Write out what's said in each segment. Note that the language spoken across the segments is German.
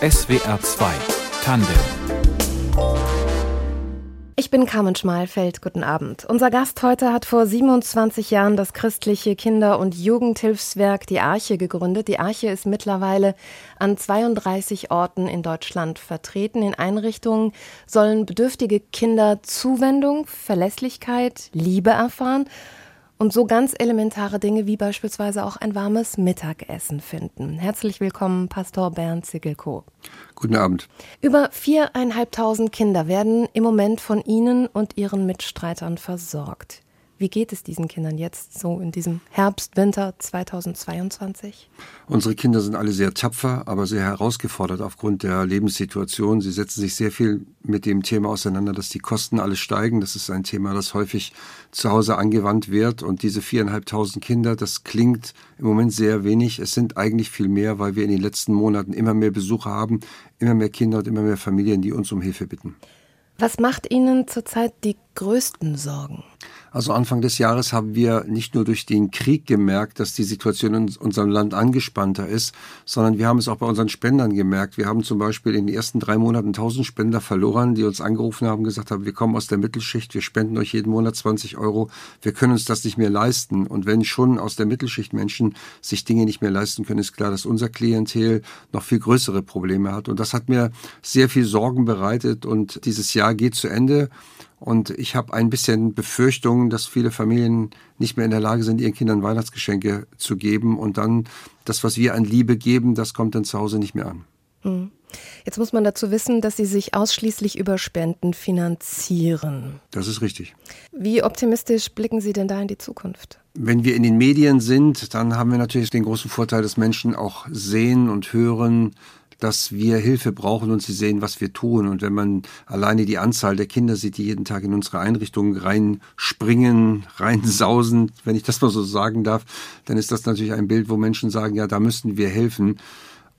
SWR 2 Tandem ich bin Carmen Schmalfeld. Guten Abend. Unser Gast heute hat vor 27 Jahren das christliche Kinder- und Jugendhilfswerk Die Arche gegründet. Die Arche ist mittlerweile an 32 Orten in Deutschland vertreten. In Einrichtungen sollen bedürftige Kinder Zuwendung, Verlässlichkeit, Liebe erfahren und so ganz elementare Dinge wie beispielsweise auch ein warmes Mittagessen finden. Herzlich willkommen, Pastor Bernd Zickelko. Guten Abend. Über viereinhalbtausend Kinder werden im Moment von Ihnen und Ihren Mitstreitern versorgt. Wie geht es diesen Kindern jetzt so in diesem Herbst, Winter 2022? Unsere Kinder sind alle sehr tapfer, aber sehr herausgefordert aufgrund der Lebenssituation. Sie setzen sich sehr viel mit dem Thema auseinander, dass die Kosten alle steigen. Das ist ein Thema, das häufig zu Hause angewandt wird. Und diese viereinhalbtausend Kinder, das klingt im Moment sehr wenig. Es sind eigentlich viel mehr, weil wir in den letzten Monaten immer mehr Besucher haben, immer mehr Kinder und immer mehr Familien, die uns um Hilfe bitten. Was macht Ihnen zurzeit die größten Sorgen? Also Anfang des Jahres haben wir nicht nur durch den Krieg gemerkt, dass die Situation in unserem Land angespannter ist, sondern wir haben es auch bei unseren Spendern gemerkt. Wir haben zum Beispiel in den ersten drei Monaten 1000 Spender verloren, die uns angerufen haben, gesagt haben, wir kommen aus der Mittelschicht, wir spenden euch jeden Monat 20 Euro, wir können uns das nicht mehr leisten. Und wenn schon aus der Mittelschicht Menschen sich Dinge nicht mehr leisten können, ist klar, dass unser Klientel noch viel größere Probleme hat. Und das hat mir sehr viel Sorgen bereitet. Und dieses Jahr geht zu Ende. Und ich habe ein bisschen Befürchtungen, dass viele Familien nicht mehr in der Lage sind, ihren Kindern Weihnachtsgeschenke zu geben. Und dann das, was wir an Liebe geben, das kommt dann zu Hause nicht mehr an. Hm. Jetzt muss man dazu wissen, dass Sie sich ausschließlich über Spenden finanzieren. Das ist richtig. Wie optimistisch blicken Sie denn da in die Zukunft? Wenn wir in den Medien sind, dann haben wir natürlich den großen Vorteil, dass Menschen auch sehen und hören, dass wir Hilfe brauchen und sie sehen, was wir tun. Und wenn man alleine die Anzahl der Kinder sieht, die jeden Tag in unsere Einrichtungen reinspringen, reinsausen, wenn ich das mal so sagen darf, dann ist das natürlich ein Bild, wo Menschen sagen, ja, da müssten wir helfen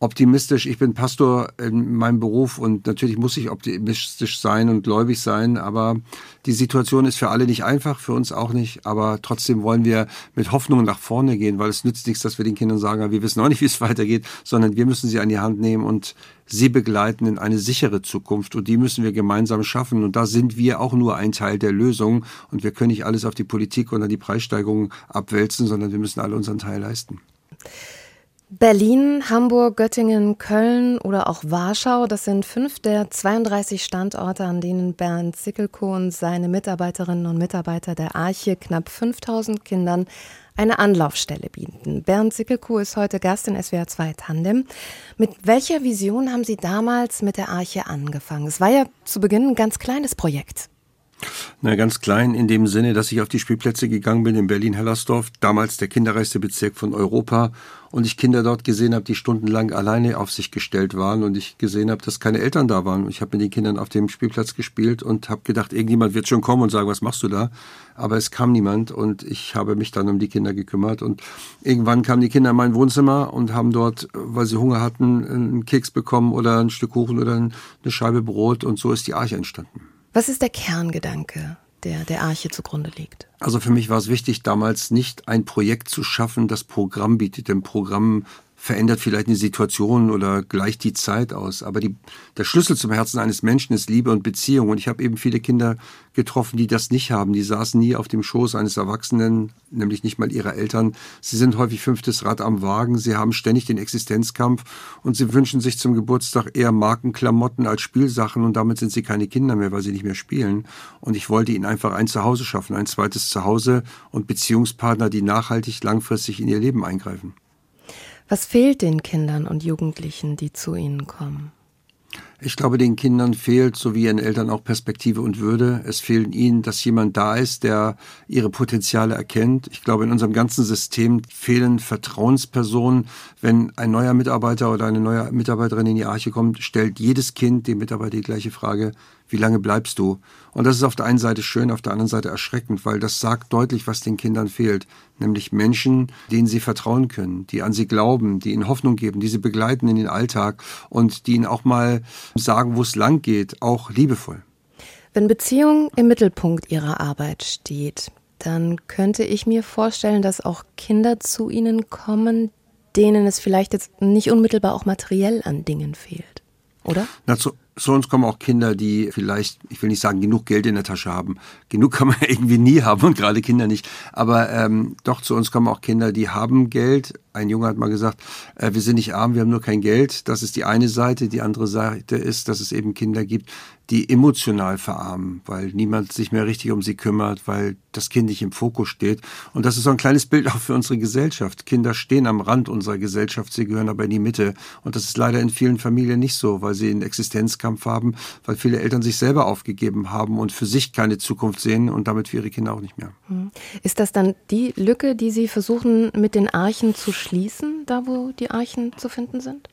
optimistisch. Ich bin Pastor in meinem Beruf und natürlich muss ich optimistisch sein und gläubig sein, aber die Situation ist für alle nicht einfach, für uns auch nicht, aber trotzdem wollen wir mit Hoffnung nach vorne gehen, weil es nützt nichts, dass wir den Kindern sagen, wir wissen auch nicht, wie es weitergeht, sondern wir müssen sie an die Hand nehmen und sie begleiten in eine sichere Zukunft und die müssen wir gemeinsam schaffen und da sind wir auch nur ein Teil der Lösung und wir können nicht alles auf die Politik oder die Preissteigerung abwälzen, sondern wir müssen alle unseren Teil leisten. Berlin, Hamburg, Göttingen, Köln oder auch Warschau, das sind fünf der 32 Standorte, an denen Bernd Sickelko und seine Mitarbeiterinnen und Mitarbeiter der Arche knapp 5000 Kindern eine Anlaufstelle bieten. Bernd Sickelko ist heute Gast in SWR 2 Tandem. Mit welcher Vision haben Sie damals mit der Arche angefangen? Es war ja zu Beginn ein ganz kleines Projekt. Na, ganz klein in dem Sinne, dass ich auf die Spielplätze gegangen bin in Berlin-Hellersdorf, damals der kinderreichste Bezirk von Europa, und ich Kinder dort gesehen habe, die stundenlang alleine auf sich gestellt waren und ich gesehen habe, dass keine Eltern da waren. Ich habe mit den Kindern auf dem Spielplatz gespielt und habe gedacht, irgendjemand wird schon kommen und sagen, was machst du da? Aber es kam niemand und ich habe mich dann um die Kinder gekümmert und irgendwann kamen die Kinder in mein Wohnzimmer und haben dort, weil sie Hunger hatten, einen Keks bekommen oder ein Stück Kuchen oder eine Scheibe Brot und so ist die Arche entstanden. Was ist der Kerngedanke, der der Arche zugrunde liegt? Also für mich war es wichtig, damals nicht ein Projekt zu schaffen, das Programm bietet. Denn Programm verändert vielleicht eine Situation oder gleicht die Zeit aus. Aber die, der Schlüssel zum Herzen eines Menschen ist Liebe und Beziehung. Und ich habe eben viele Kinder getroffen, die das nicht haben. Die saßen nie auf dem Schoß eines Erwachsenen, nämlich nicht mal ihrer Eltern. Sie sind häufig fünftes Rad am Wagen. Sie haben ständig den Existenzkampf und sie wünschen sich zum Geburtstag eher Markenklamotten als Spielsachen. Und damit sind sie keine Kinder mehr, weil sie nicht mehr spielen. Und ich wollte ihnen einfach ein Zuhause schaffen, ein zweites Zuhause und Beziehungspartner, die nachhaltig langfristig in ihr Leben eingreifen. Was fehlt den Kindern und Jugendlichen, die zu Ihnen kommen? Ich glaube, den Kindern fehlt, so wie ihren Eltern auch Perspektive und Würde. Es fehlt ihnen, dass jemand da ist, der ihre Potenziale erkennt. Ich glaube, in unserem ganzen System fehlen Vertrauenspersonen. Wenn ein neuer Mitarbeiter oder eine neue Mitarbeiterin in die Arche kommt, stellt jedes Kind dem Mitarbeiter die gleiche Frage, wie lange bleibst du? Und das ist auf der einen Seite schön, auf der anderen Seite erschreckend, weil das sagt deutlich, was den Kindern fehlt. Nämlich Menschen, denen sie vertrauen können, die an sie glauben, die ihnen Hoffnung geben, die sie begleiten in den Alltag und die ihnen auch mal sagen, wo es lang geht, auch liebevoll. Wenn Beziehung im Mittelpunkt Ihrer Arbeit steht, dann könnte ich mir vorstellen, dass auch Kinder zu Ihnen kommen, denen es vielleicht jetzt nicht unmittelbar auch materiell an Dingen fehlt, oder? Na, zu, zu uns kommen auch Kinder, die vielleicht, ich will nicht sagen, genug Geld in der Tasche haben. Genug kann man irgendwie nie haben und gerade Kinder nicht. Aber ähm, doch zu uns kommen auch Kinder, die haben Geld. Ein Junge hat mal gesagt, äh, wir sind nicht arm, wir haben nur kein Geld. Das ist die eine Seite. Die andere Seite ist, dass es eben Kinder gibt, die emotional verarmen, weil niemand sich mehr richtig um sie kümmert, weil das Kind nicht im Fokus steht. Und das ist so ein kleines Bild auch für unsere Gesellschaft. Kinder stehen am Rand unserer Gesellschaft, sie gehören aber in die Mitte. Und das ist leider in vielen Familien nicht so, weil sie einen Existenzkampf haben, weil viele Eltern sich selber aufgegeben haben und für sich keine Zukunft sehen und damit für ihre Kinder auch nicht mehr. Hm. Ist das dann die Lücke, die Sie versuchen mit den Archen zu schließen, da wo die Archen zu finden sind?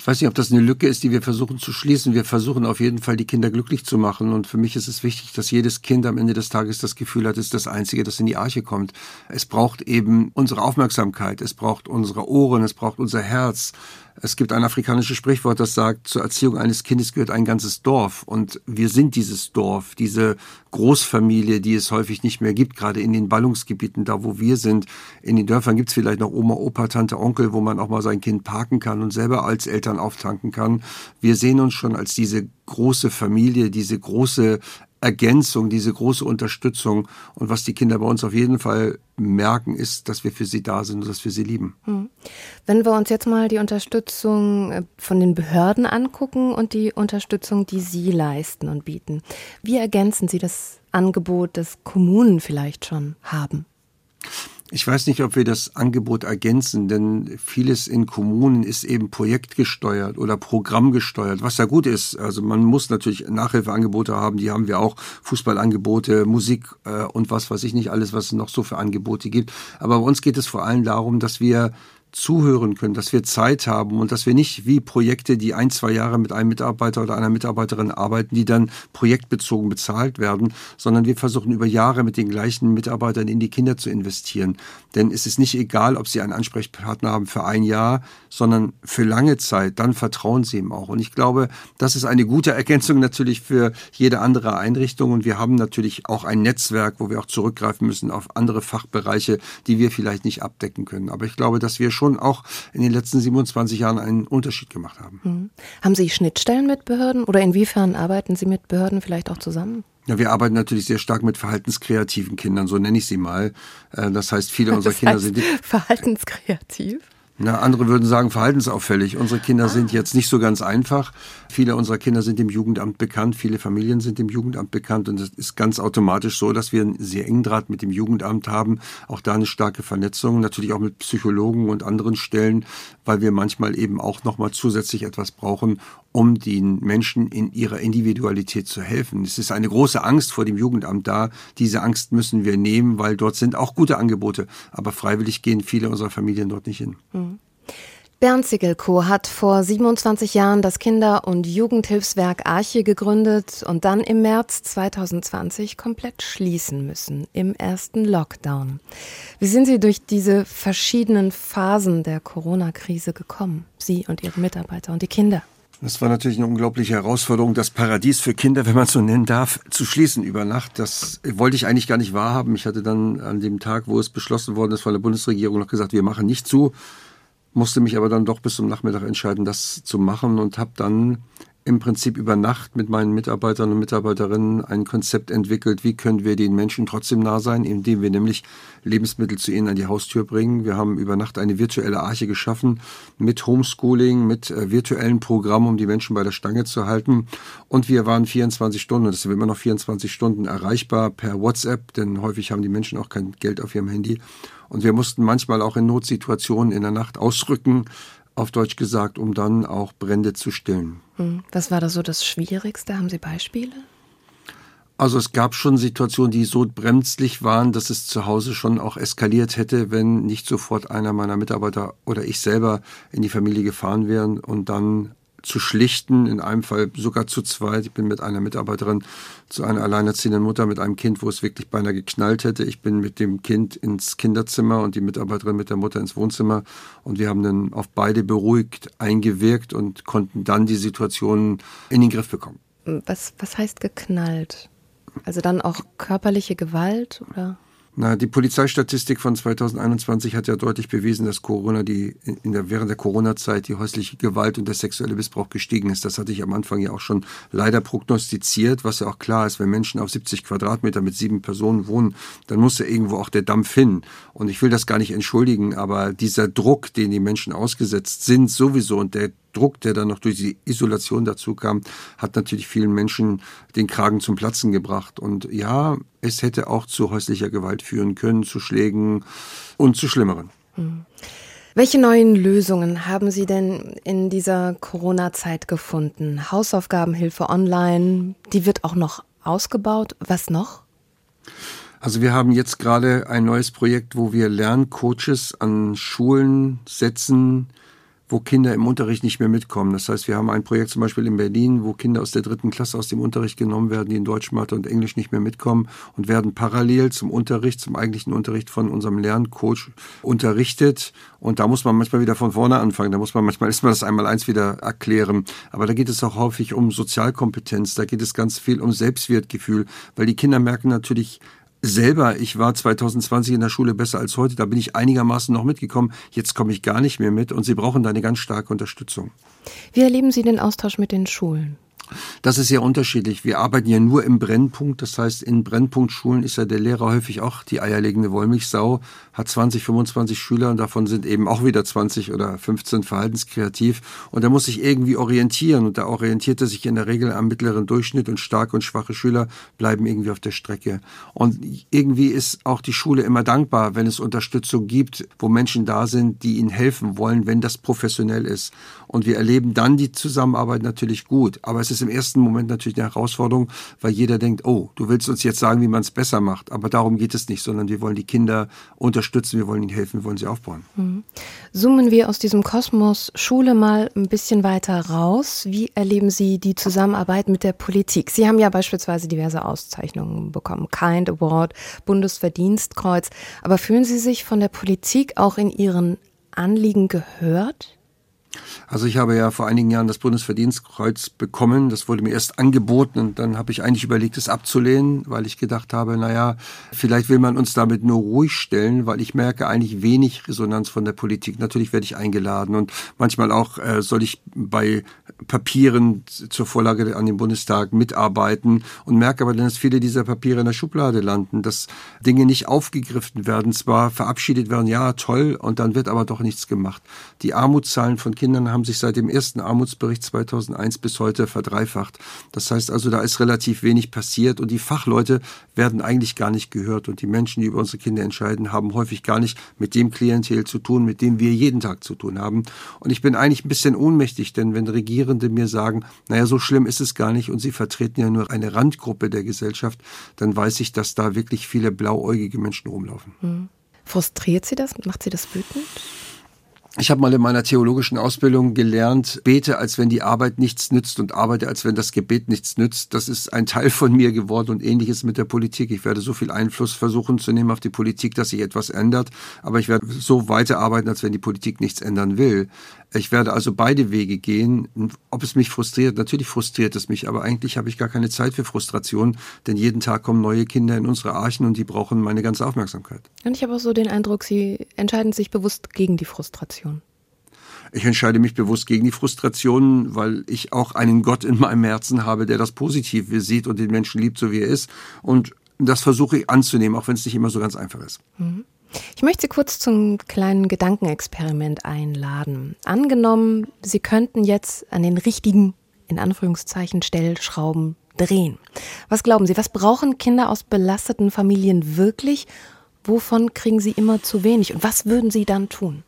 Ich weiß nicht, ob das eine Lücke ist, die wir versuchen zu schließen. Wir versuchen auf jeden Fall, die Kinder glücklich zu machen. Und für mich ist es wichtig, dass jedes Kind am Ende des Tages das Gefühl hat, es ist das Einzige, das in die Arche kommt. Es braucht eben unsere Aufmerksamkeit, es braucht unsere Ohren, es braucht unser Herz. Es gibt ein afrikanisches Sprichwort, das sagt, zur Erziehung eines Kindes gehört ein ganzes Dorf. Und wir sind dieses Dorf, diese Großfamilie, die es häufig nicht mehr gibt, gerade in den Ballungsgebieten, da wo wir sind. In den Dörfern gibt es vielleicht noch Oma, Opa, Tante, Onkel, wo man auch mal sein Kind parken kann und selber als Eltern auftanken kann. Wir sehen uns schon als diese große Familie, diese große Ergänzung, diese große Unterstützung. Und was die Kinder bei uns auf jeden Fall merken, ist, dass wir für sie da sind und dass wir sie lieben. Hm. Wenn wir uns jetzt mal die Unterstützung äh, von den Behörden angucken und die Unterstützung, die Sie leisten und bieten, wie ergänzen Sie das Angebot, das Kommunen vielleicht schon haben? Ich weiß nicht, ob wir das Angebot ergänzen, denn vieles in Kommunen ist eben projektgesteuert oder programmgesteuert, was ja gut ist. Also man muss natürlich Nachhilfeangebote haben, die haben wir auch, Fußballangebote, Musik äh, und was weiß ich nicht alles, was es noch so für Angebote gibt. Aber bei uns geht es vor allem darum, dass wir zuhören können, dass wir Zeit haben und dass wir nicht wie Projekte, die ein, zwei Jahre mit einem Mitarbeiter oder einer Mitarbeiterin arbeiten, die dann projektbezogen bezahlt werden, sondern wir versuchen über Jahre mit den gleichen Mitarbeitern in die Kinder zu investieren. Denn es ist nicht egal, ob sie einen Ansprechpartner haben für ein Jahr, sondern für lange Zeit, dann vertrauen sie ihm auch. Und ich glaube, das ist eine gute Ergänzung natürlich für jede andere Einrichtung. Und wir haben natürlich auch ein Netzwerk, wo wir auch zurückgreifen müssen auf andere Fachbereiche, die wir vielleicht nicht abdecken können. Aber ich glaube, dass wir schon auch in den letzten 27 Jahren einen Unterschied gemacht haben. Mhm. Haben Sie Schnittstellen mit Behörden oder inwiefern arbeiten Sie mit Behörden vielleicht auch zusammen? Ja, wir arbeiten natürlich sehr stark mit verhaltenskreativen Kindern, so nenne ich sie mal. Äh, das heißt, viele unserer Kinder heißt sind verhaltenskreativ. Na, andere würden sagen verhaltensauffällig. Unsere Kinder ah. sind jetzt nicht so ganz einfach. Viele unserer Kinder sind im Jugendamt bekannt, viele Familien sind im Jugendamt bekannt und es ist ganz automatisch so, dass wir einen sehr engen Draht mit dem Jugendamt haben. Auch da eine starke Vernetzung, natürlich auch mit Psychologen und anderen Stellen, weil wir manchmal eben auch nochmal zusätzlich etwas brauchen, um den Menschen in ihrer Individualität zu helfen. Es ist eine große Angst vor dem Jugendamt da. Diese Angst müssen wir nehmen, weil dort sind auch gute Angebote. Aber freiwillig gehen viele unserer Familien dort nicht hin. Mhm. Bernd Sickelko hat vor 27 Jahren das Kinder- und Jugendhilfswerk Arche gegründet und dann im März 2020 komplett schließen müssen, im ersten Lockdown. Wie sind Sie durch diese verschiedenen Phasen der Corona-Krise gekommen? Sie und Ihre Mitarbeiter und die Kinder? Das war natürlich eine unglaubliche Herausforderung, das Paradies für Kinder, wenn man es so nennen darf, zu schließen über Nacht. Das wollte ich eigentlich gar nicht wahrhaben. Ich hatte dann an dem Tag, wo es beschlossen worden ist von der Bundesregierung, noch gesagt, wir machen nicht zu, musste mich aber dann doch bis zum Nachmittag entscheiden, das zu machen und habe dann im Prinzip über Nacht mit meinen Mitarbeitern und Mitarbeiterinnen ein Konzept entwickelt, wie können wir den Menschen trotzdem nah sein, indem wir nämlich Lebensmittel zu ihnen an die Haustür bringen. Wir haben über Nacht eine virtuelle Arche geschaffen mit Homeschooling, mit äh, virtuellen Programmen, um die Menschen bei der Stange zu halten. Und wir waren 24 Stunden, das sind immer noch 24 Stunden erreichbar per WhatsApp, denn häufig haben die Menschen auch kein Geld auf ihrem Handy. Und wir mussten manchmal auch in Notsituationen in der Nacht ausrücken, auf Deutsch gesagt, um dann auch Brände zu stillen. Hm. Was war da so das Schwierigste? Haben Sie Beispiele? Also es gab schon Situationen, die so bremslich waren, dass es zu Hause schon auch eskaliert hätte, wenn nicht sofort einer meiner Mitarbeiter oder ich selber in die Familie gefahren wären und dann zu schlichten, in einem Fall sogar zu zweit. Ich bin mit einer Mitarbeiterin zu einer alleinerziehenden Mutter mit einem Kind, wo es wirklich beinahe geknallt hätte. Ich bin mit dem Kind ins Kinderzimmer und die Mitarbeiterin mit der Mutter ins Wohnzimmer und wir haben dann auf beide beruhigt eingewirkt und konnten dann die Situation in den Griff bekommen. Was, was heißt geknallt? Also dann auch körperliche Gewalt oder? Na, die Polizeistatistik von 2021 hat ja deutlich bewiesen, dass Corona die in der, während der Corona-Zeit die häusliche Gewalt und der sexuelle Missbrauch gestiegen ist. Das hatte ich am Anfang ja auch schon leider prognostiziert, was ja auch klar ist, wenn Menschen auf 70 Quadratmeter mit sieben Personen wohnen, dann muss ja irgendwo auch der Dampf hin. Und ich will das gar nicht entschuldigen, aber dieser Druck, den die Menschen ausgesetzt sind, sowieso und der Druck, der dann noch durch die Isolation dazu kam, hat natürlich vielen Menschen den Kragen zum Platzen gebracht. Und ja, es hätte auch zu häuslicher Gewalt führen können, zu Schlägen und zu Schlimmeren. Hm. Welche neuen Lösungen haben Sie denn in dieser Corona-Zeit gefunden? Hausaufgabenhilfe online, die wird auch noch ausgebaut. Was noch? Also wir haben jetzt gerade ein neues Projekt, wo wir Lerncoaches an Schulen setzen, wo Kinder im Unterricht nicht mehr mitkommen. Das heißt, wir haben ein Projekt zum Beispiel in Berlin, wo Kinder aus der dritten Klasse aus dem Unterricht genommen werden, die in Deutsch, Mathe und Englisch nicht mehr mitkommen und werden parallel zum Unterricht, zum eigentlichen Unterricht von unserem Lerncoach unterrichtet. Und da muss man manchmal wieder von vorne anfangen. Da muss man manchmal erstmal das einmal eins wieder erklären. Aber da geht es auch häufig um Sozialkompetenz. Da geht es ganz viel um Selbstwertgefühl, weil die Kinder merken natürlich, selber, ich war 2020 in der Schule besser als heute, da bin ich einigermaßen noch mitgekommen, jetzt komme ich gar nicht mehr mit und sie brauchen da eine ganz starke Unterstützung. Wie erleben Sie den Austausch mit den Schulen? Das ist sehr unterschiedlich. Wir arbeiten ja nur im Brennpunkt. Das heißt, in Brennpunktschulen ist ja der Lehrer häufig auch die eierlegende Wollmilchsau, hat 20, 25 Schüler und davon sind eben auch wieder 20 oder 15 verhaltenskreativ. Und er muss sich irgendwie orientieren und da orientiert er sich in der Regel am mittleren Durchschnitt und starke und schwache Schüler bleiben irgendwie auf der Strecke. Und irgendwie ist auch die Schule immer dankbar, wenn es Unterstützung gibt, wo Menschen da sind, die ihnen helfen wollen, wenn das professionell ist. Und wir erleben dann die Zusammenarbeit natürlich gut. Aber es ist im ersten Moment natürlich eine Herausforderung, weil jeder denkt, oh, du willst uns jetzt sagen, wie man es besser macht. Aber darum geht es nicht, sondern wir wollen die Kinder unterstützen, wir wollen ihnen helfen, wir wollen sie aufbauen. Mhm. Zoomen wir aus diesem Kosmos Schule mal ein bisschen weiter raus. Wie erleben Sie die Zusammenarbeit mit der Politik? Sie haben ja beispielsweise diverse Auszeichnungen bekommen. Kind Award, Bundesverdienstkreuz. Aber fühlen Sie sich von der Politik auch in Ihren Anliegen gehört? Also ich habe ja vor einigen Jahren das Bundesverdienstkreuz bekommen. Das wurde mir erst angeboten und dann habe ich eigentlich überlegt, es abzulehnen, weil ich gedacht habe, naja, vielleicht will man uns damit nur ruhig stellen, weil ich merke eigentlich wenig Resonanz von der Politik. Natürlich werde ich eingeladen und manchmal auch äh, soll ich bei Papieren zur Vorlage an den Bundestag mitarbeiten und merke aber dann, dass viele dieser Papiere in der Schublade landen, dass Dinge nicht aufgegriffen werden, zwar verabschiedet werden, ja toll, und dann wird aber doch nichts gemacht. Die Armutszahlen von Kindern haben sich seit dem ersten Armutsbericht 2001 bis heute verdreifacht. Das heißt also, da ist relativ wenig passiert und die Fachleute werden eigentlich gar nicht gehört und die Menschen, die über unsere Kinder entscheiden, haben häufig gar nicht mit dem Klientel zu tun, mit dem wir jeden Tag zu tun haben. Und ich bin eigentlich ein bisschen ohnmächtig, denn wenn Regierende mir sagen, naja, so schlimm ist es gar nicht und sie vertreten ja nur eine Randgruppe der Gesellschaft, dann weiß ich, dass da wirklich viele blauäugige Menschen rumlaufen. Hm. Frustriert Sie das? Macht Sie das wütend? Ich habe mal in meiner theologischen Ausbildung gelernt, bete, als wenn die Arbeit nichts nützt und arbeite, als wenn das Gebet nichts nützt. Das ist ein Teil von mir geworden und ähnliches mit der Politik. Ich werde so viel Einfluss versuchen zu nehmen auf die Politik, dass sich etwas ändert, aber ich werde so weiterarbeiten, als wenn die Politik nichts ändern will. Ich werde also beide Wege gehen. Ob es mich frustriert, natürlich frustriert es mich, aber eigentlich habe ich gar keine Zeit für Frustration, denn jeden Tag kommen neue Kinder in unsere Archen und die brauchen meine ganze Aufmerksamkeit. Und ich habe auch so den Eindruck, Sie entscheiden sich bewusst gegen die Frustration. Ich entscheide mich bewusst gegen die Frustration, weil ich auch einen Gott in meinem Herzen habe, der das Positive sieht und den Menschen liebt, so wie er ist. Und das versuche ich anzunehmen, auch wenn es nicht immer so ganz einfach ist. Mhm. Ich möchte Sie kurz zum kleinen Gedankenexperiment einladen. Angenommen, Sie könnten jetzt an den richtigen, in Anführungszeichen, Stellschrauben drehen. Was glauben Sie, was brauchen Kinder aus belasteten Familien wirklich? Wovon kriegen sie immer zu wenig? Und was würden Sie dann tun?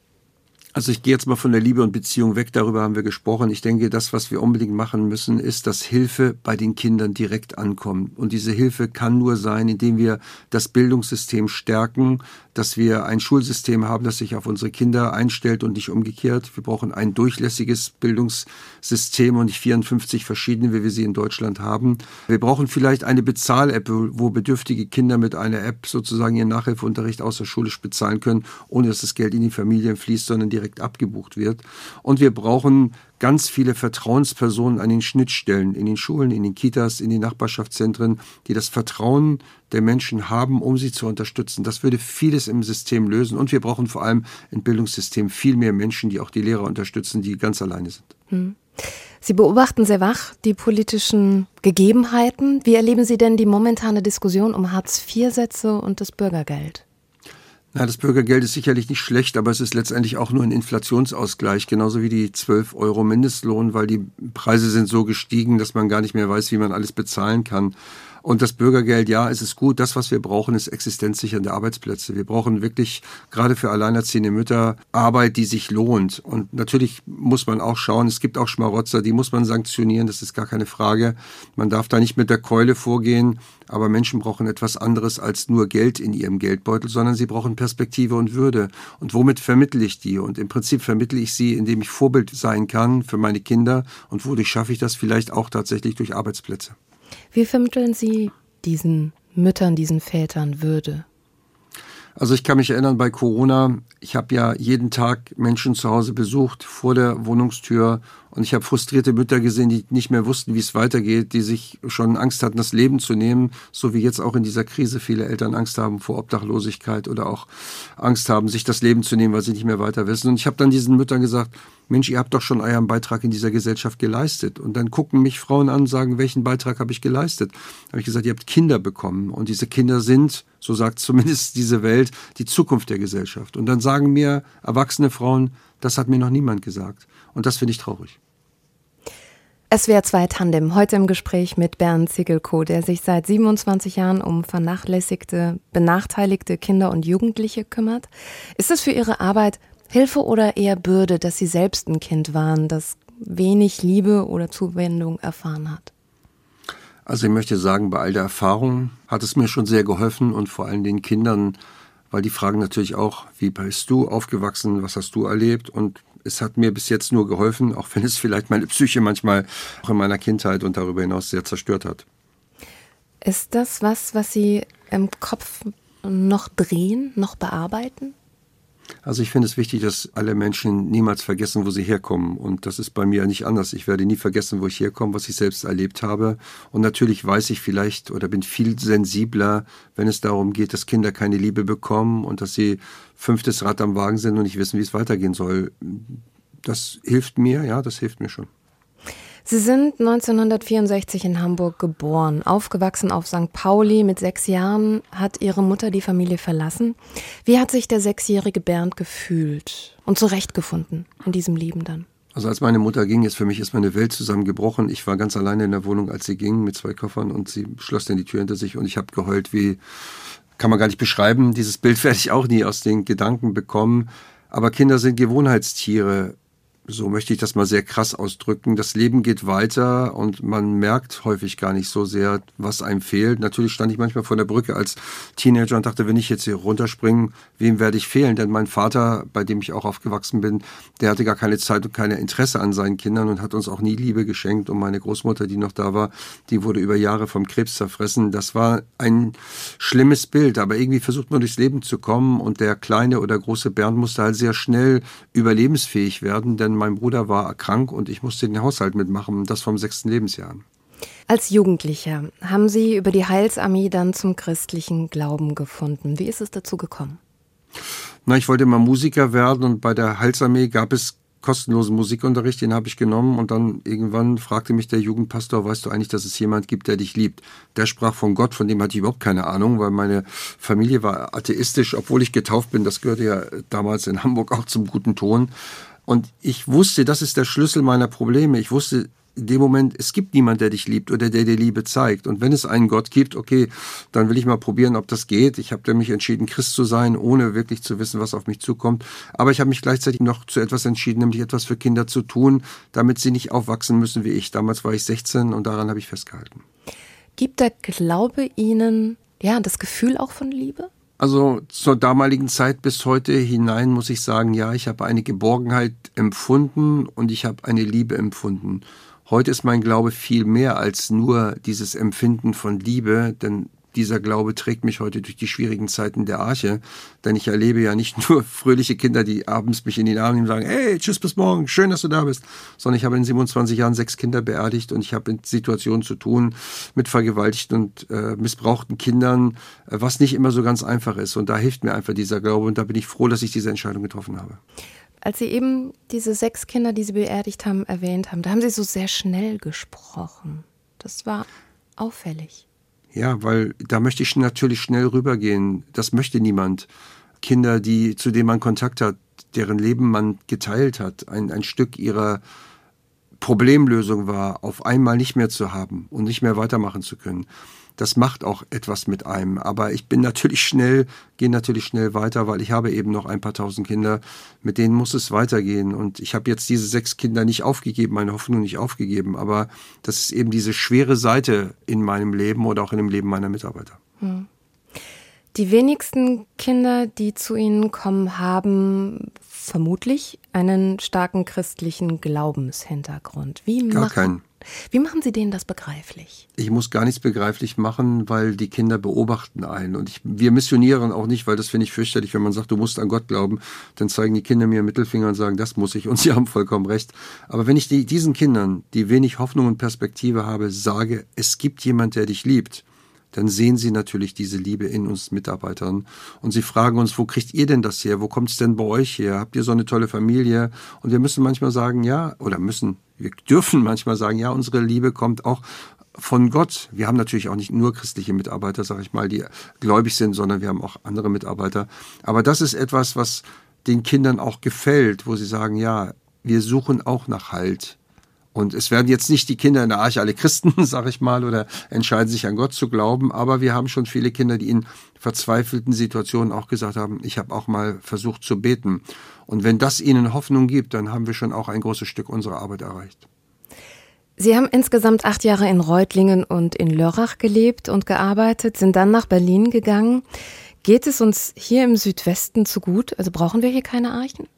Also ich gehe jetzt mal von der Liebe und Beziehung weg, darüber haben wir gesprochen. Ich denke, das, was wir unbedingt machen müssen, ist, dass Hilfe bei den Kindern direkt ankommt. Und diese Hilfe kann nur sein, indem wir das Bildungssystem stärken, dass wir ein Schulsystem haben, das sich auf unsere Kinder einstellt und nicht umgekehrt. Wir brauchen ein durchlässiges Bildungssystem und nicht 54 verschiedene, wie wir sie in Deutschland haben. Wir brauchen vielleicht eine Bezahl-App, wo bedürftige Kinder mit einer App sozusagen ihren Nachhilfeunterricht außerschulisch bezahlen können, ohne dass das Geld in die Familien fließt, sondern direkt abgebucht wird. Und wir brauchen ganz viele Vertrauenspersonen an den Schnittstellen, in den Schulen, in den Kitas, in den Nachbarschaftszentren, die das Vertrauen der Menschen haben, um sie zu unterstützen. Das würde vieles im System lösen. Und wir brauchen vor allem im Bildungssystem viel mehr Menschen, die auch die Lehrer unterstützen, die ganz alleine sind. Hm. Sie beobachten sehr wach die politischen Gegebenheiten. Wie erleben Sie denn die momentane Diskussion um Hartz-IV-Sätze und das Bürgergeld? Na, das Bürgergeld ist sicherlich nicht schlecht, aber es ist letztendlich auch nur ein Inflationsausgleich, genauso wie die 12 Euro Mindestlohn, weil die Preise sind so gestiegen, dass man gar nicht mehr weiß, wie man alles bezahlen kann. Und das Bürgergeld, ja, es ist gut. Das, was wir brauchen, ist existenzsichernde Arbeitsplätze. Wir brauchen wirklich gerade für alleinerziehende Mütter Arbeit, die sich lohnt. Und natürlich muss man auch schauen, es gibt auch Schmarotzer, die muss man sanktionieren, das ist gar keine Frage. Man darf da nicht mit der Keule vorgehen. Aber Menschen brauchen etwas anderes als nur Geld in ihrem Geldbeutel, sondern sie brauchen Perspektive und Würde. Und womit vermittle ich die? Und im Prinzip vermittle ich sie, indem ich Vorbild sein kann für meine Kinder. Und wodurch schaffe ich das vielleicht auch tatsächlich durch Arbeitsplätze. Wie vermitteln Sie diesen Müttern, diesen Vätern Würde? Also ich kann mich erinnern bei Corona, ich habe ja jeden Tag Menschen zu Hause besucht vor der Wohnungstür und ich habe frustrierte Mütter gesehen, die nicht mehr wussten, wie es weitergeht, die sich schon Angst hatten, das Leben zu nehmen, so wie jetzt auch in dieser Krise viele Eltern Angst haben vor Obdachlosigkeit oder auch Angst haben, sich das Leben zu nehmen, weil sie nicht mehr weiter wissen. Und ich habe dann diesen Müttern gesagt, Mensch, ihr habt doch schon euren Beitrag in dieser Gesellschaft geleistet. Und dann gucken mich Frauen an und sagen, welchen Beitrag habe ich geleistet? Habe ich gesagt, ihr habt Kinder bekommen und diese Kinder sind, so sagt zumindest diese Welt, die Zukunft der Gesellschaft. Und dann sagen mir erwachsene Frauen, das hat mir noch niemand gesagt. Und das finde ich traurig. SWR 2 Tandem, heute im Gespräch mit Bernd Ziegelko, der sich seit 27 Jahren um vernachlässigte, benachteiligte Kinder und Jugendliche kümmert. Ist es für Ihre Arbeit Hilfe oder eher Bürde, dass Sie selbst ein Kind waren, das wenig Liebe oder Zuwendung erfahren hat? Also ich möchte sagen, bei all der Erfahrung hat es mir schon sehr geholfen und vor allem den Kindern, weil die fragen natürlich auch, wie bist du aufgewachsen, was hast du erlebt und es hat mir bis jetzt nur geholfen, auch wenn es vielleicht meine Psyche manchmal auch in meiner Kindheit und darüber hinaus sehr zerstört hat. Ist das was, was Sie im Kopf noch drehen, noch bearbeiten? Also ich finde es wichtig, dass alle Menschen niemals vergessen, wo sie herkommen. Und das ist bei mir nicht anders. Ich werde nie vergessen, wo ich herkomme, was ich selbst erlebt habe. Und natürlich weiß ich vielleicht oder bin viel sensibler, wenn es darum geht, dass Kinder keine Liebe bekommen und dass sie fünftes Rad am Wagen sind und nicht wissen, wie es weitergehen soll. Das hilft mir, ja, das hilft mir schon. Sie sind 1964 in Hamburg geboren, aufgewachsen auf St. Pauli. Mit sechs Jahren hat Ihre Mutter die Familie verlassen. Wie hat sich der sechsjährige Bernd gefühlt und zurechtgefunden in diesem Leben dann? Also als meine Mutter ging, ist für mich ist meine Welt zusammengebrochen. Ich war ganz alleine in der Wohnung, als sie ging mit zwei Koffern und sie schloss dann die Tür hinter sich und ich habe geheult wie, kann man gar nicht beschreiben. Dieses Bild werde ich auch nie aus den Gedanken bekommen. Aber Kinder sind Gewohnheitstiere so möchte ich das mal sehr krass ausdrücken. Das Leben geht weiter und man merkt häufig gar nicht so sehr, was einem fehlt. Natürlich stand ich manchmal vor der Brücke als Teenager und dachte, wenn ich jetzt hier runterspringe, wem werde ich fehlen? Denn mein Vater, bei dem ich auch aufgewachsen bin, der hatte gar keine Zeit und keine Interesse an seinen Kindern und hat uns auch nie Liebe geschenkt. Und meine Großmutter, die noch da war, die wurde über Jahre vom Krebs zerfressen. Das war ein schlimmes Bild, aber irgendwie versucht man durchs Leben zu kommen und der kleine oder große Bernd musste halt sehr schnell überlebensfähig werden, denn mein Bruder war krank und ich musste den Haushalt mitmachen, das vom sechsten Lebensjahr. Als Jugendlicher haben Sie über die Heilsarmee dann zum christlichen Glauben gefunden. Wie ist es dazu gekommen? Na, ich wollte immer Musiker werden und bei der Heilsarmee gab es kostenlosen Musikunterricht, den habe ich genommen und dann irgendwann fragte mich der Jugendpastor, weißt du eigentlich, dass es jemand gibt, der dich liebt? Der sprach von Gott, von dem hatte ich überhaupt keine Ahnung, weil meine Familie war atheistisch, obwohl ich getauft bin. Das gehörte ja damals in Hamburg auch zum guten Ton. Und ich wusste, das ist der Schlüssel meiner Probleme. Ich wusste in dem Moment, es gibt niemand, der dich liebt oder der dir Liebe zeigt. Und wenn es einen Gott gibt, okay, dann will ich mal probieren, ob das geht. Ich habe mich entschieden, Christ zu sein, ohne wirklich zu wissen, was auf mich zukommt. Aber ich habe mich gleichzeitig noch zu etwas entschieden, nämlich etwas für Kinder zu tun, damit sie nicht aufwachsen müssen wie ich. Damals war ich 16 und daran habe ich festgehalten. Gibt der Glaube Ihnen ja das Gefühl auch von Liebe? Also zur damaligen Zeit bis heute hinein muss ich sagen, ja, ich habe eine Geborgenheit empfunden und ich habe eine Liebe empfunden. Heute ist mein Glaube viel mehr als nur dieses Empfinden von Liebe, denn dieser Glaube trägt mich heute durch die schwierigen Zeiten der Arche, denn ich erlebe ja nicht nur fröhliche Kinder, die abends mich in den Arm nehmen und sagen, hey, tschüss, bis morgen, schön, dass du da bist, sondern ich habe in 27 Jahren sechs Kinder beerdigt und ich habe in Situationen zu tun mit vergewaltigten und äh, missbrauchten Kindern, äh, was nicht immer so ganz einfach ist. Und da hilft mir einfach dieser Glaube und da bin ich froh, dass ich diese Entscheidung getroffen habe. Als Sie eben diese sechs Kinder, die Sie beerdigt haben, erwähnt haben, da haben Sie so sehr schnell gesprochen. Das war auffällig. Ja, weil da möchte ich natürlich schnell rübergehen. Das möchte niemand. Kinder, die, zu denen man Kontakt hat, deren Leben man geteilt hat, ein, ein Stück ihrer Problemlösung war, auf einmal nicht mehr zu haben und nicht mehr weitermachen zu können das macht auch etwas mit einem. Aber ich bin natürlich schnell, gehe natürlich schnell weiter, weil ich habe eben noch ein paar tausend Kinder, mit denen muss es weitergehen. Und ich habe jetzt diese sechs Kinder nicht aufgegeben, meine Hoffnung nicht aufgegeben. Aber das ist eben diese schwere Seite in meinem Leben oder auch in dem Leben meiner Mitarbeiter. Hm. Die wenigsten Kinder, die zu Ihnen kommen, haben vermutlich einen starken christlichen Glaubenshintergrund. Wie Gar machen, keinen. Wie machen Sie denen das begreiflich? Ich muss gar nichts begreiflich machen, weil die Kinder beobachten einen. Und ich, wir missionieren auch nicht, weil das finde ich fürchterlich, wenn man sagt, du musst an Gott glauben, dann zeigen die Kinder mir Mittelfinger und sagen, das muss ich. Und sie haben vollkommen recht. Aber wenn ich die, diesen Kindern, die wenig Hoffnung und Perspektive habe, sage, es gibt jemand, der dich liebt, dann sehen sie natürlich diese Liebe in uns Mitarbeitern. Und sie fragen uns, wo kriegt ihr denn das her? Wo kommt es denn bei euch her? Habt ihr so eine tolle Familie? Und wir müssen manchmal sagen, ja, oder müssen, wir dürfen manchmal sagen, ja, unsere Liebe kommt auch von Gott. Wir haben natürlich auch nicht nur christliche Mitarbeiter, sage ich mal, die gläubig sind, sondern wir haben auch andere Mitarbeiter. Aber das ist etwas, was den Kindern auch gefällt, wo sie sagen, ja, wir suchen auch nach Halt. Und es werden jetzt nicht die Kinder in der Arche alle Christen, sag ich mal, oder entscheiden sich an Gott zu glauben, aber wir haben schon viele Kinder, die in verzweifelten Situationen auch gesagt haben, ich habe auch mal versucht zu beten. Und wenn das ihnen Hoffnung gibt, dann haben wir schon auch ein großes Stück unserer Arbeit erreicht. Sie haben insgesamt acht Jahre in Reutlingen und in Lörrach gelebt und gearbeitet, sind dann nach Berlin gegangen. Geht es uns hier im Südwesten zu gut? Also brauchen wir hier keine Archen?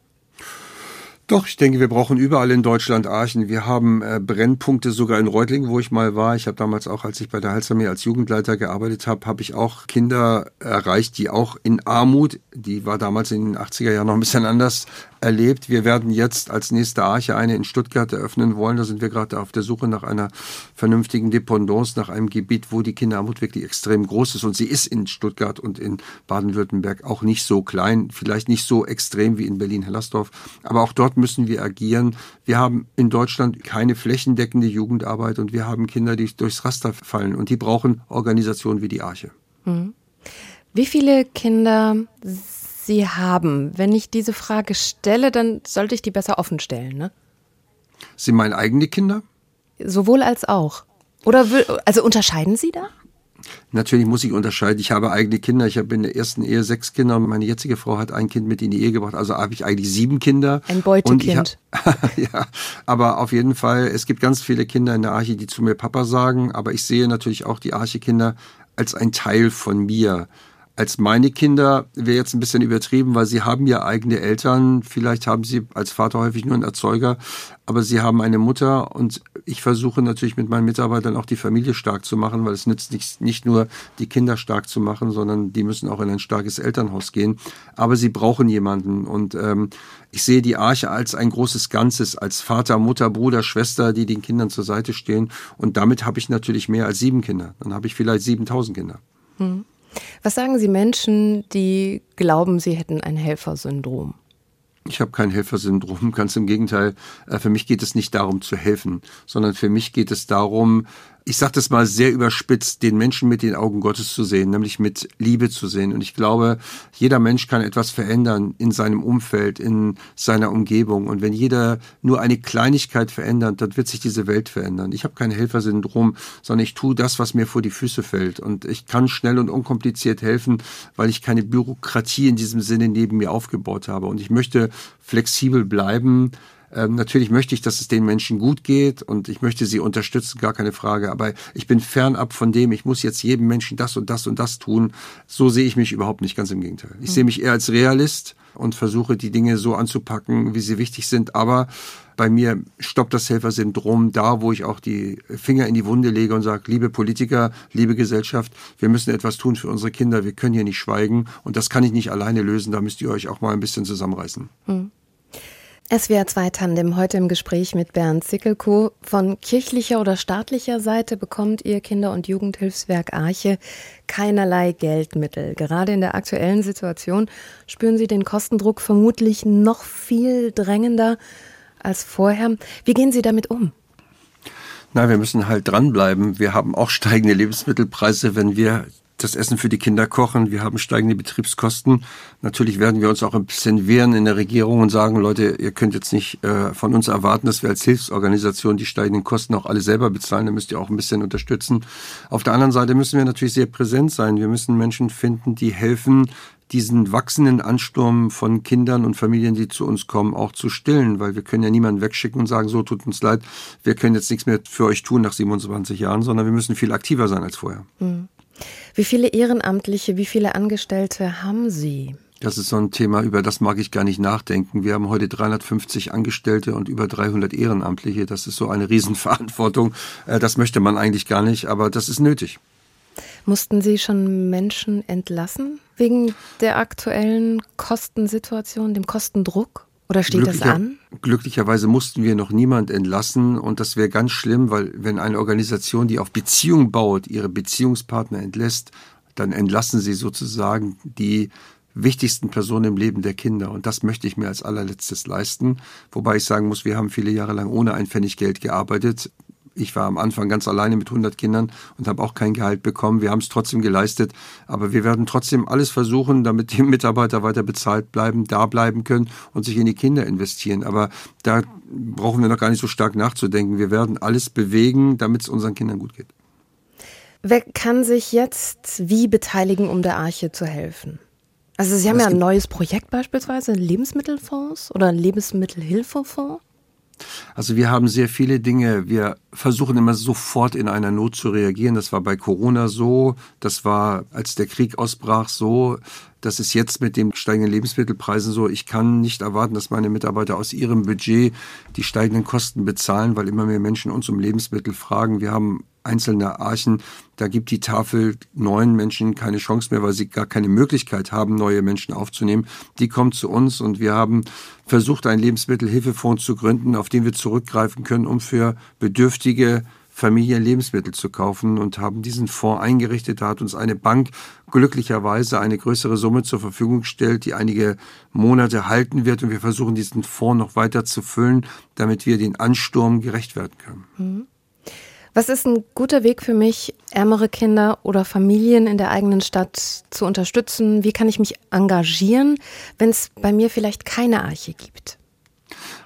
Doch, ich denke, wir brauchen überall in Deutschland Archen. Wir haben äh, Brennpunkte sogar in Reutlingen, wo ich mal war. Ich habe damals auch, als ich bei der Halsarmee als Jugendleiter gearbeitet habe, habe ich auch Kinder erreicht, die auch in Armut, die war damals in den 80er Jahren noch ein bisschen anders erlebt. Wir werden jetzt als nächste Arche eine in Stuttgart eröffnen wollen. Da sind wir gerade auf der Suche nach einer vernünftigen Dependance, nach einem Gebiet, wo die Kinderarmut wirklich extrem groß ist. Und sie ist in Stuttgart und in Baden-Württemberg auch nicht so klein, vielleicht nicht so extrem wie in Berlin-Hellersdorf. Aber auch dort müssen wir agieren. Wir haben in Deutschland keine flächendeckende Jugendarbeit und wir haben Kinder, die durchs Raster fallen und die brauchen Organisationen wie die Arche. Hm. Wie viele Kinder Sie haben. Wenn ich diese Frage stelle, dann sollte ich die besser offen stellen, ne? Sie meinen eigene Kinder? Sowohl als auch. Oder also unterscheiden Sie da? Natürlich muss ich unterscheiden. Ich habe eigene Kinder. Ich habe in der ersten Ehe sechs Kinder und meine jetzige Frau hat ein Kind mit in die Ehe gebracht. Also habe ich eigentlich sieben Kinder. Ein Beutekind. ja, aber auf jeden Fall, es gibt ganz viele Kinder in der Arche, die zu mir Papa sagen. Aber ich sehe natürlich auch die Arche-Kinder als ein Teil von mir als meine Kinder wäre jetzt ein bisschen übertrieben, weil sie haben ja eigene Eltern. Vielleicht haben sie als Vater häufig nur einen Erzeuger, aber sie haben eine Mutter und ich versuche natürlich mit meinen Mitarbeitern auch die Familie stark zu machen, weil es nützt nicht, nicht nur die Kinder stark zu machen, sondern die müssen auch in ein starkes Elternhaus gehen. Aber sie brauchen jemanden und ähm, ich sehe die Arche als ein großes Ganzes, als Vater, Mutter, Bruder, Schwester, die den Kindern zur Seite stehen. Und damit habe ich natürlich mehr als sieben Kinder. Dann habe ich vielleicht 7000 Kinder. Hm. Was sagen Sie Menschen, die glauben, sie hätten ein Helfersyndrom? Ich habe kein Helfersyndrom, ganz im Gegenteil. Äh, für mich geht es nicht darum zu helfen, sondern für mich geht es darum, ich sage das mal sehr überspitzt, den Menschen mit den Augen Gottes zu sehen, nämlich mit Liebe zu sehen. Und ich glaube, jeder Mensch kann etwas verändern in seinem Umfeld, in seiner Umgebung. Und wenn jeder nur eine Kleinigkeit verändert, dann wird sich diese Welt verändern. Ich habe kein Helfersyndrom, sondern ich tue das, was mir vor die Füße fällt. Und ich kann schnell und unkompliziert helfen, weil ich keine Bürokratie in diesem Sinne neben mir aufgebaut habe. Und ich möchte flexibel bleiben Ähm, natürlich möchte ich, dass es den Menschen gut geht und ich möchte sie unterstützen, gar keine Frage. Aber ich bin fernab von dem, ich muss jetzt jedem Menschen das und das und das tun. So sehe ich mich überhaupt nicht, ganz im Gegenteil. Ich mhm. sehe mich eher als Realist und versuche die Dinge so anzupacken, wie sie wichtig sind. Aber bei mir stoppt das Helfersyndrom da, wo ich auch die Finger in die Wunde lege und sage, liebe Politiker, liebe Gesellschaft, wir müssen etwas tun für unsere Kinder, wir können hier nicht schweigen und das kann ich nicht alleine lösen, da müsst ihr euch auch mal ein bisschen zusammenreißen. Hm. SWR 2 Tandem heute im Gespräch mit Bernd Zickelkow. Von kirchlicher oder staatlicher Seite bekommt Ihr Kinder- und Jugendhilfswerk Arche keinerlei Geldmittel. Gerade in der aktuellen Situation spüren Sie den Kostendruck vermutlich noch viel drängender als vorher. Wie gehen Sie damit um? Na, wir müssen halt dranbleiben. Wir haben auch steigende Lebensmittelpreise, wenn wir das Essen für die Kinder kochen. Wir haben steigende Betriebskosten. Natürlich werden wir uns auch ein bisschen wehren in der Regierung und sagen, Leute, ihr könnt jetzt nicht äh, von uns erwarten, dass wir als Hilfsorganisation die steigenden Kosten auch alle selber bezahlen. Da müsst ihr auch ein bisschen unterstützen. Auf der anderen Seite müssen wir natürlich sehr präsent sein. Wir müssen Menschen finden, die helfen, diesen wachsenden Ansturm von Kindern und Familien, die zu uns kommen, auch zu stillen, weil wir können ja niemanden wegschicken und sagen, so tut uns leid, wir können jetzt nichts mehr für euch tun nach 27 Jahren, sondern wir müssen viel aktiver sein als vorher. Hm. Wie viele Ehrenamtliche, wie viele Angestellte haben Sie? Das ist so ein Thema, über das mag ich gar nicht nachdenken. Wir haben heute 350 Angestellte und über 300 Ehrenamtliche. Das ist so eine Riesenverantwortung. Äh, das möchte man eigentlich gar nicht, aber das ist nötig. Mussten Sie schon Menschen entlassen wegen der aktuellen Kostensituation, dem Kostendruck? Oder steht das an? Glücklicherweise mussten wir noch niemand entlassen und das wäre ganz schlimm, weil wenn eine Organisation, die auf Beziehung baut, ihre Beziehungspartner entlässt, dann entlassen sie sozusagen die wichtigsten Personen im Leben der Kinder. Und das möchte ich mir als allerletztes leisten. Wobei ich sagen muss, wir haben viele Jahre lang ohne ein Pfennig Geld gearbeitet. Ich war am Anfang ganz alleine mit 100 Kindern und habe auch kein Gehalt bekommen. Wir haben es trotzdem geleistet, aber wir werden trotzdem alles versuchen, damit die Mitarbeiter weiter bezahlt bleiben, da bleiben können und sich in die Kinder investieren. Aber da brauchen wir noch gar nicht so stark nachzudenken. Wir werden alles bewegen, damit es unseren Kindern gut geht. Wer kann sich jetzt wie beteiligen, um der Arche zu helfen? Also Sie haben ja ein neues Projekt beispielsweise, Lebensmittelfonds oder Lebensmittelhilfefonds. Also wir haben sehr viele Dinge. Wir versuchen immer sofort in einer Not zu reagieren. Das war bei Corona so. Das war, als der Krieg ausbrach, so. Das ist jetzt mit den steigenden Lebensmittelpreisen so. Ich kann nicht erwarten, dass meine Mitarbeiter aus ihrem Budget die steigenden Kosten bezahlen, weil immer mehr Menschen uns um Lebensmittel fragen. Wir haben einzelne Archen, da gibt die Tafel neuen Menschen keine Chance mehr, weil sie gar keine Möglichkeit haben, neue Menschen aufzunehmen. Die kommen zu uns und wir haben versucht, einen Lebensmittelhilfefonds zu gründen, auf den wir zurückgreifen können, um für bedürftige Familien Lebensmittel zu kaufen und haben diesen Fonds eingerichtet. Da hat uns eine Bank glücklicherweise eine größere Summe zur Verfügung gestellt, die einige Monate halten wird. Und wir versuchen diesen Fonds noch weiter zu füllen, damit wir den Ansturm gerecht werden können. Mhm. Was ist ein guter Weg für mich, ärmere Kinder oder Familien in der eigenen Stadt zu unterstützen? Wie kann ich mich engagieren, wenn es bei mir vielleicht keine Arche gibt?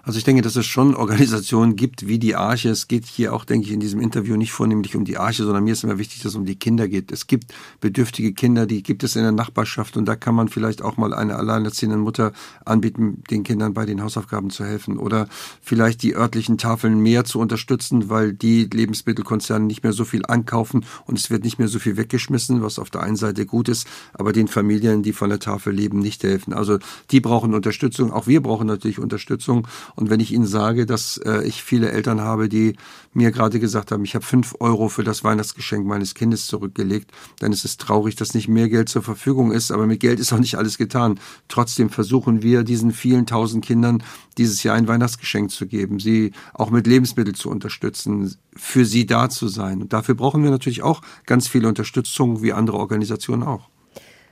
Also ich denke, dass es schon Organisationen gibt wie die Arche. Es geht hier auch, denke ich, in diesem Interview nicht vornehmlich um die Arche, sondern mir ist immer wichtig, dass es um die Kinder geht. Es gibt bedürftige Kinder, die gibt es in der Nachbarschaft und da kann man vielleicht auch mal einer alleinerziehenden Mutter anbieten, den Kindern bei den Hausaufgaben zu helfen oder vielleicht die örtlichen Tafeln mehr zu unterstützen, weil die Lebensmittelkonzerne nicht mehr so viel ankaufen und es wird nicht mehr so viel weggeschmissen, was auf der einen Seite gut ist, aber den Familien, die von der Tafel leben, nicht helfen. Also die brauchen Unterstützung. Auch wir brauchen natürlich Unterstützung und wenn ich Ihnen sage, dass äh, ich viele Eltern habe, die mir gerade gesagt haben, ich habe fünf Euro für das Weihnachtsgeschenk meines Kindes zurückgelegt, dann ist es traurig, dass nicht mehr Geld zur Verfügung ist. Aber mit Geld ist auch nicht alles getan. Trotzdem versuchen wir, diesen vielen tausend Kindern dieses Jahr ein Weihnachtsgeschenk zu geben, sie auch mit Lebensmitteln zu unterstützen, für sie da zu sein. Und dafür brauchen wir natürlich auch ganz viele Unterstützung, wie andere Organisationen auch.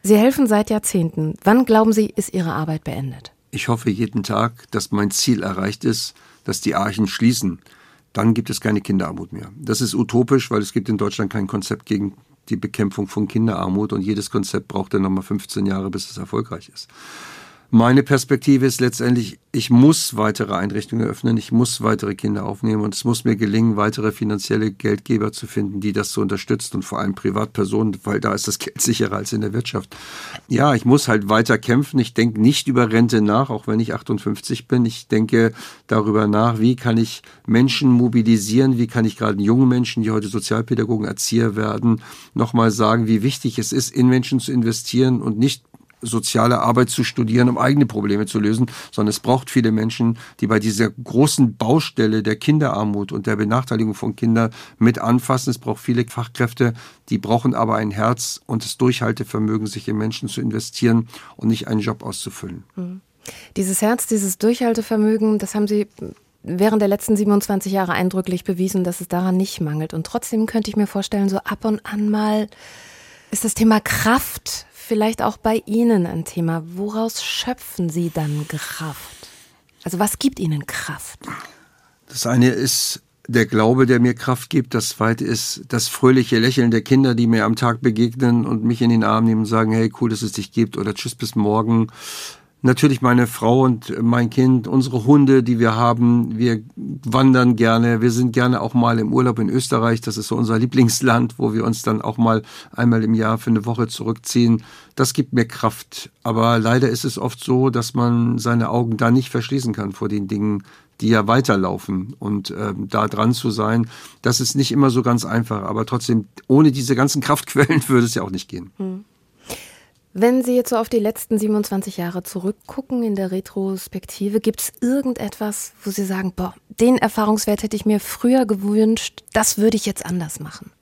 Sie helfen seit Jahrzehnten. Wann glauben Sie, ist Ihre Arbeit beendet? Ich hoffe jeden Tag, dass mein Ziel erreicht ist, dass die Archen schließen. Dann gibt es keine Kinderarmut mehr. Das ist utopisch, weil es gibt in Deutschland kein Konzept gegen die Bekämpfung von Kinderarmut und jedes Konzept braucht dann nochmal 15 Jahre, bis es erfolgreich ist. Meine Perspektive ist letztendlich, ich muss weitere Einrichtungen öffnen, ich muss weitere Kinder aufnehmen und es muss mir gelingen, weitere finanzielle Geldgeber zu finden, die das so unterstützen und vor allem Privatpersonen, weil da ist das Geld sicherer als in der Wirtschaft. Ja, ich muss halt weiter kämpfen. Ich denke nicht über Rente nach, auch wenn ich 58 bin. Ich denke darüber nach, wie kann ich Menschen mobilisieren, wie kann ich gerade jungen Menschen, die heute Sozialpädagogen, Erzieher werden, nochmal sagen, wie wichtig es ist, in Menschen zu investieren und nicht soziale Arbeit zu studieren, um eigene Probleme zu lösen, sondern es braucht viele Menschen, die bei dieser großen Baustelle der Kinderarmut und der Benachteiligung von Kindern mit anfassen. Es braucht viele Fachkräfte, die brauchen aber ein Herz und das Durchhaltevermögen, sich in Menschen zu investieren und nicht einen Job auszufüllen. Mhm. Dieses Herz, dieses Durchhaltevermögen, das haben Sie während der letzten 27 Jahre eindrücklich bewiesen, dass es daran nicht mangelt. Und trotzdem könnte ich mir vorstellen, so ab und an mal ist das Thema Kraft vielleicht auch bei Ihnen ein Thema. Woraus schöpfen Sie dann Kraft? Also was gibt Ihnen Kraft? Das eine ist der Glaube, der mir Kraft gibt. Das zweite ist das fröhliche Lächeln der Kinder, die mir am Tag begegnen und mich in den Arm nehmen und sagen, hey, cool, dass es dich gibt oder tschüss bis morgen natürlich meine Frau und mein Kind, unsere Hunde, die wir haben. Wir wandern gerne. Wir sind gerne auch mal im Urlaub in Österreich. Das ist so unser Lieblingsland, wo wir uns dann auch mal einmal im Jahr für eine Woche zurückziehen. Das gibt mir Kraft. Aber leider ist es oft so, dass man seine Augen da nicht verschließen kann vor den Dingen, die ja weiterlaufen. Und äh, da dran zu sein, das ist nicht immer so ganz einfach. Aber trotzdem, ohne diese ganzen Kraftquellen würde es ja auch nicht gehen. Hm. Wenn Sie jetzt so auf die letzten 27 Jahre zurückgucken in der Retrospektive, gibt es irgendetwas, wo Sie sagen, boah, den Erfahrungswert hätte ich mir früher gewünscht, das würde ich jetzt anders machen?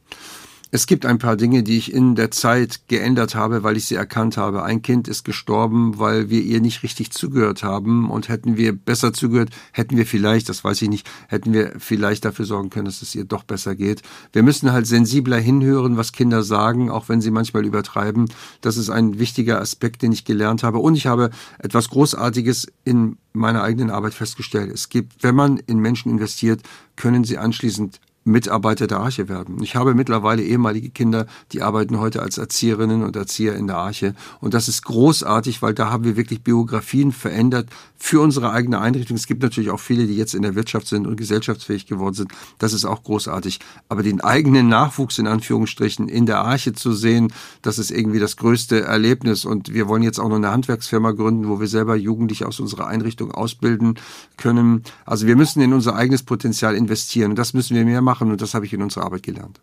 Es gibt ein paar Dinge, die ich in der Zeit geändert habe, weil ich sie erkannt habe. Ein Kind ist gestorben, weil wir ihr nicht richtig zugehört haben. Und hätten wir besser zugehört, hätten wir vielleicht, das weiß ich nicht, hätten wir vielleicht dafür sorgen können, dass es ihr doch besser geht. Wir müssen halt sensibler hinhören, was Kinder sagen, auch wenn sie manchmal übertreiben. Das ist ein wichtiger Aspekt, den ich gelernt habe. Und ich habe etwas Großartiges in meiner eigenen Arbeit festgestellt. Es gibt, wenn man in Menschen investiert, können sie anschließend Mitarbeiter der Arche werden. Ich habe mittlerweile ehemalige Kinder, die arbeiten heute als Erzieherinnen und Erzieher in der Arche. Und das ist großartig, weil da haben wir wirklich Biografien verändert für unsere eigene Einrichtung. Es gibt natürlich auch viele, die jetzt in der Wirtschaft sind und gesellschaftsfähig geworden sind. Das ist auch großartig. Aber den eigenen Nachwuchs in Anführungsstrichen in der Arche zu sehen, das ist irgendwie das größte Erlebnis. Und wir wollen jetzt auch noch eine Handwerksfirma gründen, wo wir selber Jugendliche aus unserer Einrichtung ausbilden können. Also wir müssen in unser eigenes Potenzial investieren. Und das müssen wir mehr machen machen und das habe ich in unserer Arbeit gelernt.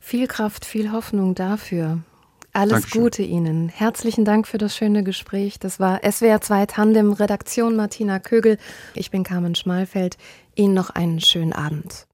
Viel Kraft, viel Hoffnung dafür. Alles Dankeschön. Gute Ihnen. Herzlichen Dank für das schöne Gespräch. Das war SWR 2 Tandem, Redaktion Martina Kögel. Ich bin Carmen Schmalfeld. Ihnen noch einen schönen Abend.